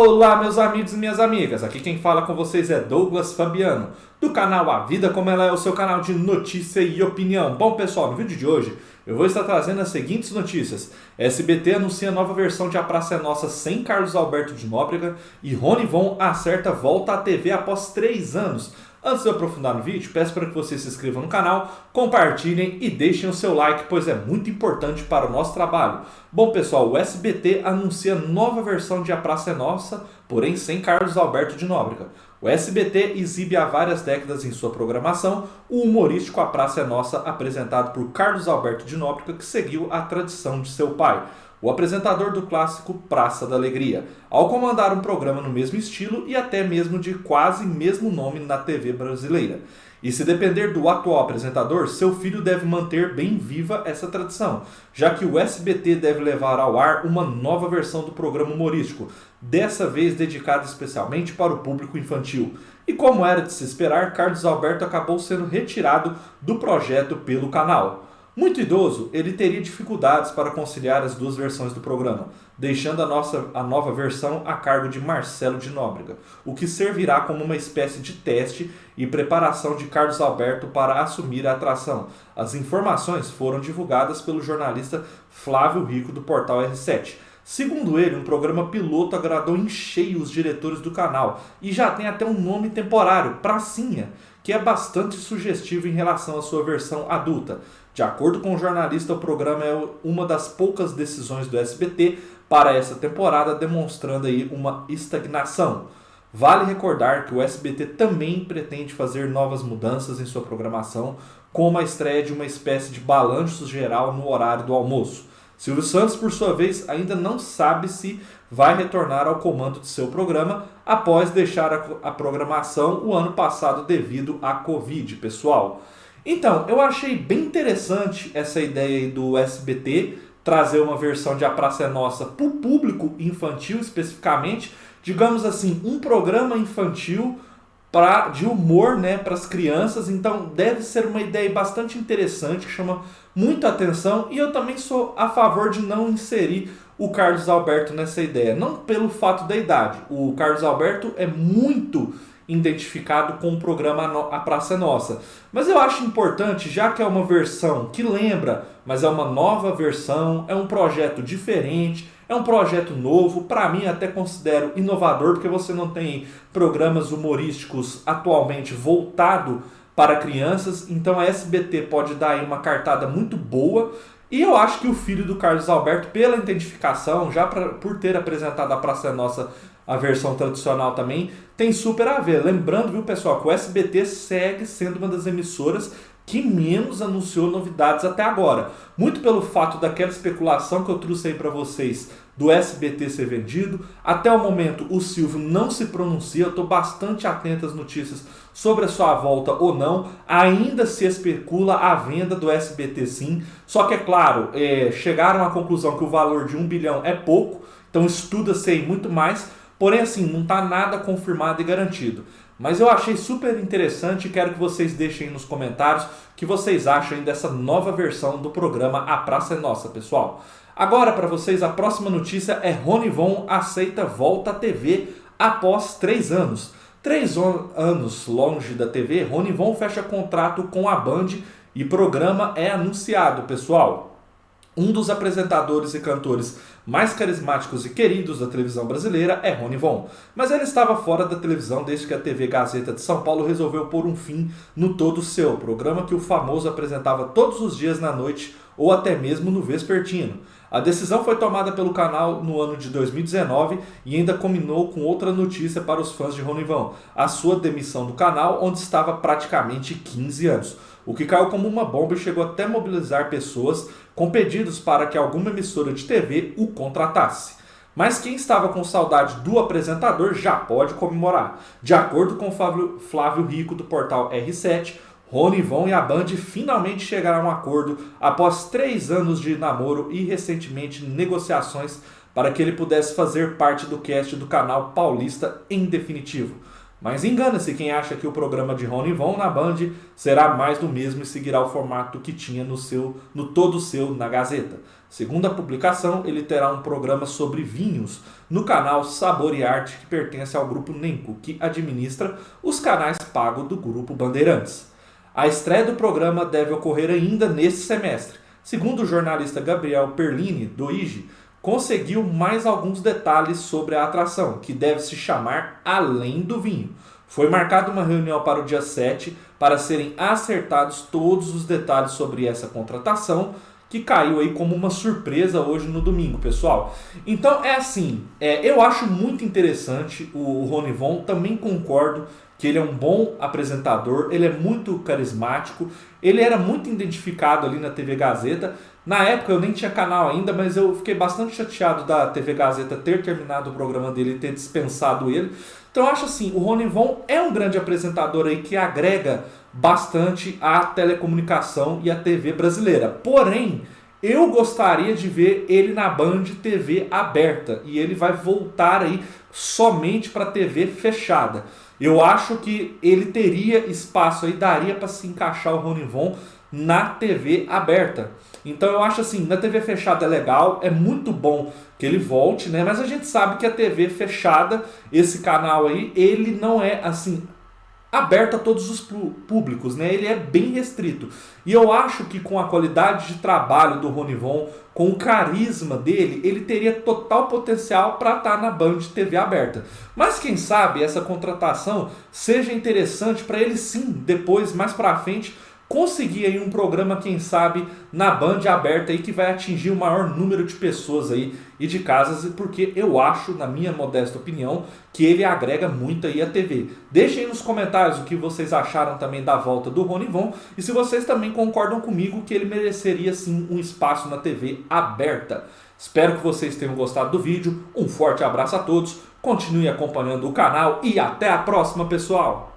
Olá, meus amigos e minhas amigas. Aqui quem fala com vocês é Douglas Fabiano, do canal A Vida Como Ela É, o seu canal de notícia e opinião. Bom, pessoal, no vídeo de hoje eu vou estar trazendo as seguintes notícias. SBT anuncia nova versão de A Praça é Nossa sem Carlos Alberto de Nóbrega e Rony Von acerta volta à TV após três anos. Antes de eu aprofundar no vídeo, peço para que vocês se inscrevam no canal, compartilhem e deixem o seu like, pois é muito importante para o nosso trabalho. Bom pessoal, o SBT anuncia nova versão de A Praça é Nossa, porém sem Carlos Alberto de Nóbrega. O SBT exibe há várias décadas em sua programação o humorístico A Praça é Nossa, apresentado por Carlos Alberto de Nóbrega, que seguiu a tradição de seu pai o apresentador do clássico Praça da Alegria, ao comandar um programa no mesmo estilo e até mesmo de quase mesmo nome na TV brasileira. E se depender do atual apresentador, seu filho deve manter bem viva essa tradição, já que o SBT deve levar ao ar uma nova versão do programa humorístico, dessa vez dedicada especialmente para o público infantil. E como era de se esperar, Carlos Alberto acabou sendo retirado do projeto pelo canal. Muito idoso, ele teria dificuldades para conciliar as duas versões do programa, deixando a, nossa, a nova versão a cargo de Marcelo de Nóbrega, o que servirá como uma espécie de teste e preparação de Carlos Alberto para assumir a atração. As informações foram divulgadas pelo jornalista Flávio Rico do portal R7. Segundo ele, um programa piloto agradou em cheio os diretores do canal e já tem até um nome temporário, Pracinha, que é bastante sugestivo em relação à sua versão adulta. De acordo com o jornalista, o programa é uma das poucas decisões do SBT para essa temporada, demonstrando aí uma estagnação. Vale recordar que o SBT também pretende fazer novas mudanças em sua programação, como a estreia de uma espécie de balanço geral no horário do almoço. Silvio Santos, por sua vez, ainda não sabe se vai retornar ao comando de seu programa após deixar a, programação o ano passado devido à Covid, pessoal. Então, eu achei bem interessante essa ideia do SBT trazer uma versão de A Praça é Nossa para o público infantil especificamente, digamos assim, um programa infantil pra, de humor né, para as crianças. Então, deve ser uma ideia bastante interessante que chama muita atenção e eu também sou a favor de não inserir o Carlos Alberto nessa ideia, não pelo fato da idade. O Carlos Alberto é muito identificado com o programa A Praça Nossa. Mas eu acho importante, já que é uma versão que lembra, mas é uma nova versão, é um projeto diferente, é um projeto novo, para mim até considero inovador, porque você não tem programas humorísticos atualmente voltado para crianças, então a SBT pode dar aí uma cartada muito boa. E eu acho que o filho do Carlos Alberto, pela identificação, já pra, por ter apresentado a Praça Nossa a versão tradicional também, tem super a ver. Lembrando, viu, pessoal, que o SBT segue sendo uma das emissoras que menos anunciou novidades até agora. Muito pelo fato daquela especulação que eu trouxe aí para vocês do SBT ser vendido. Até o momento o Silvio não se pronuncia, eu estou bastante atento às notícias sobre a sua volta ou não. Ainda se especula a venda do SBT sim, só que é claro, é, chegaram à conclusão que o valor de um bilhão é pouco, então estuda-se muito mais. Porém, assim, não está nada confirmado e garantido. Mas eu achei super interessante e quero que vocês deixem nos comentários o que vocês acham dessa nova versão do programa A Praça é Nossa, pessoal. Agora, para vocês, a próxima notícia é Rony Von aceita volta à TV após três anos. Três anos longe da TV, Rony Von fecha contrato com a Band e programa é anunciado, pessoal. Um dos apresentadores e cantores mais carismáticos e queridos da televisão brasileira é Rony Von, mas ele estava fora da televisão desde que a TV Gazeta de São Paulo resolveu pôr um fim no Todo Seu, programa que o famoso apresentava todos os dias na noite ou até mesmo no vespertino. A decisão foi tomada pelo canal no ano de 2019 e ainda combinou com outra notícia para os fãs de Ronivão, a sua demissão do canal, onde estava praticamente 15 anos. O que caiu como uma bomba e chegou até mobilizar pessoas com pedidos para que alguma emissora de TV o contratasse. Mas quem estava com saudade do apresentador já pode comemorar. De acordo com Flávio Rico do portal R7, Rony Von e a Band finalmente chegaram a um acordo após três anos de namoro e recentemente negociações para que ele pudesse fazer parte do cast do canal paulista em definitivo. Mas engana-se quem acha que o programa de Rony Von na Band será mais do mesmo e seguirá o formato que tinha no seu no todo seu na Gazeta. Segundo a publicação, ele terá um programa sobre vinhos no canal Sabor e Arte, que pertence ao grupo Nenco, que administra os canais pagos do grupo Bandeirantes. A estreia do programa deve ocorrer ainda neste semestre. Segundo o jornalista Gabriel Perlini, do IGE, conseguiu mais alguns detalhes sobre a atração, que deve se chamar Além do Vinho. Foi marcada uma reunião para o dia 7 para serem acertados todos os detalhes sobre essa contratação, que caiu aí como uma surpresa hoje no domingo, pessoal. Então é assim, é, eu acho muito interessante o Rony Von, também concordo que ele é um bom apresentador, ele é muito carismático, ele era muito identificado ali na TV Gazeta. Na época eu nem tinha canal ainda, mas eu fiquei bastante chateado da TV Gazeta ter terminado o programa dele e ter dispensado ele. Então eu acho assim, o Rony Von é um grande apresentador aí que agrega bastante à telecomunicação e à TV brasileira. Porém, eu gostaria de ver ele na Band TV aberta e ele vai voltar aí somente para TV fechada. Eu acho que ele teria espaço aí, daria para se encaixar o Rony Von na TV aberta. Então eu acho assim, na TV fechada é legal, é muito bom que ele volte, né? Mas a gente sabe que a TV fechada, esse canal aí, ele não é assim aberto a todos os públicos, né? Ele é bem restrito. E eu acho que com a qualidade de trabalho do Ronivon, com o carisma dele, ele teria total potencial para estar tá na Band TV aberta. Mas quem sabe essa contratação seja interessante para ele sim, depois mais para frente conseguir aí um programa, quem sabe, na Band aberta aí que vai atingir o maior número de pessoas aí e de casas, porque eu acho, na minha modesta opinião, que ele agrega muito aí a TV. Deixem nos comentários o que vocês acharam também da volta do Rony Von e se vocês também concordam comigo que ele mereceria sim um espaço na TV aberta. Espero que vocês tenham gostado do vídeo. Um forte abraço a todos. Continue acompanhando o canal e até a próxima, pessoal.